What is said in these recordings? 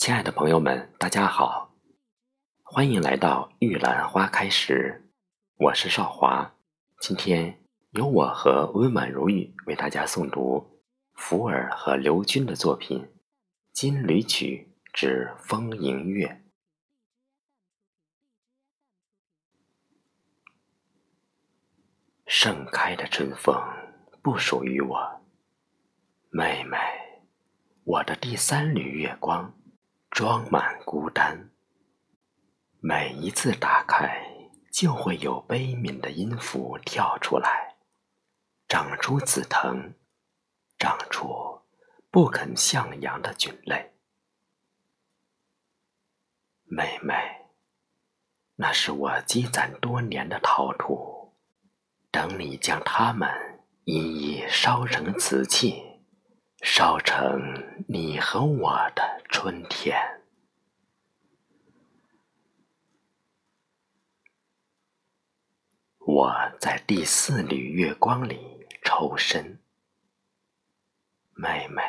亲爱的朋友们，大家好，欢迎来到玉兰花开时，我是少华。今天由我和温婉如玉为大家诵读福尔和刘军的作品《金缕曲之风迎月》。盛开的春风不属于我，妹妹，我的第三缕月光。装满孤单，每一次打开，就会有悲悯的音符跳出来，长出紫藤，长出不肯向阳的菌类。妹妹，那是我积攒多年的陶土，等你将它们一一烧成瓷器。烧成你和我的春天。我在第四缕月光里抽身，妹妹，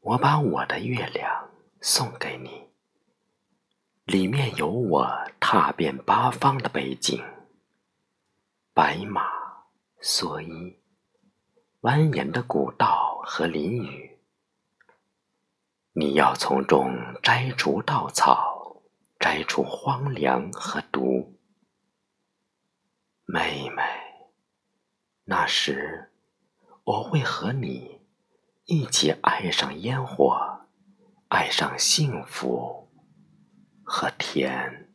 我把我的月亮送给你，里面有我踏遍八方的背景，白马蓑衣。蜿蜒的古道和林雨，你要从中摘除稻草，摘除荒凉和毒。妹妹，那时我会和你一起爱上烟火，爱上幸福和甜。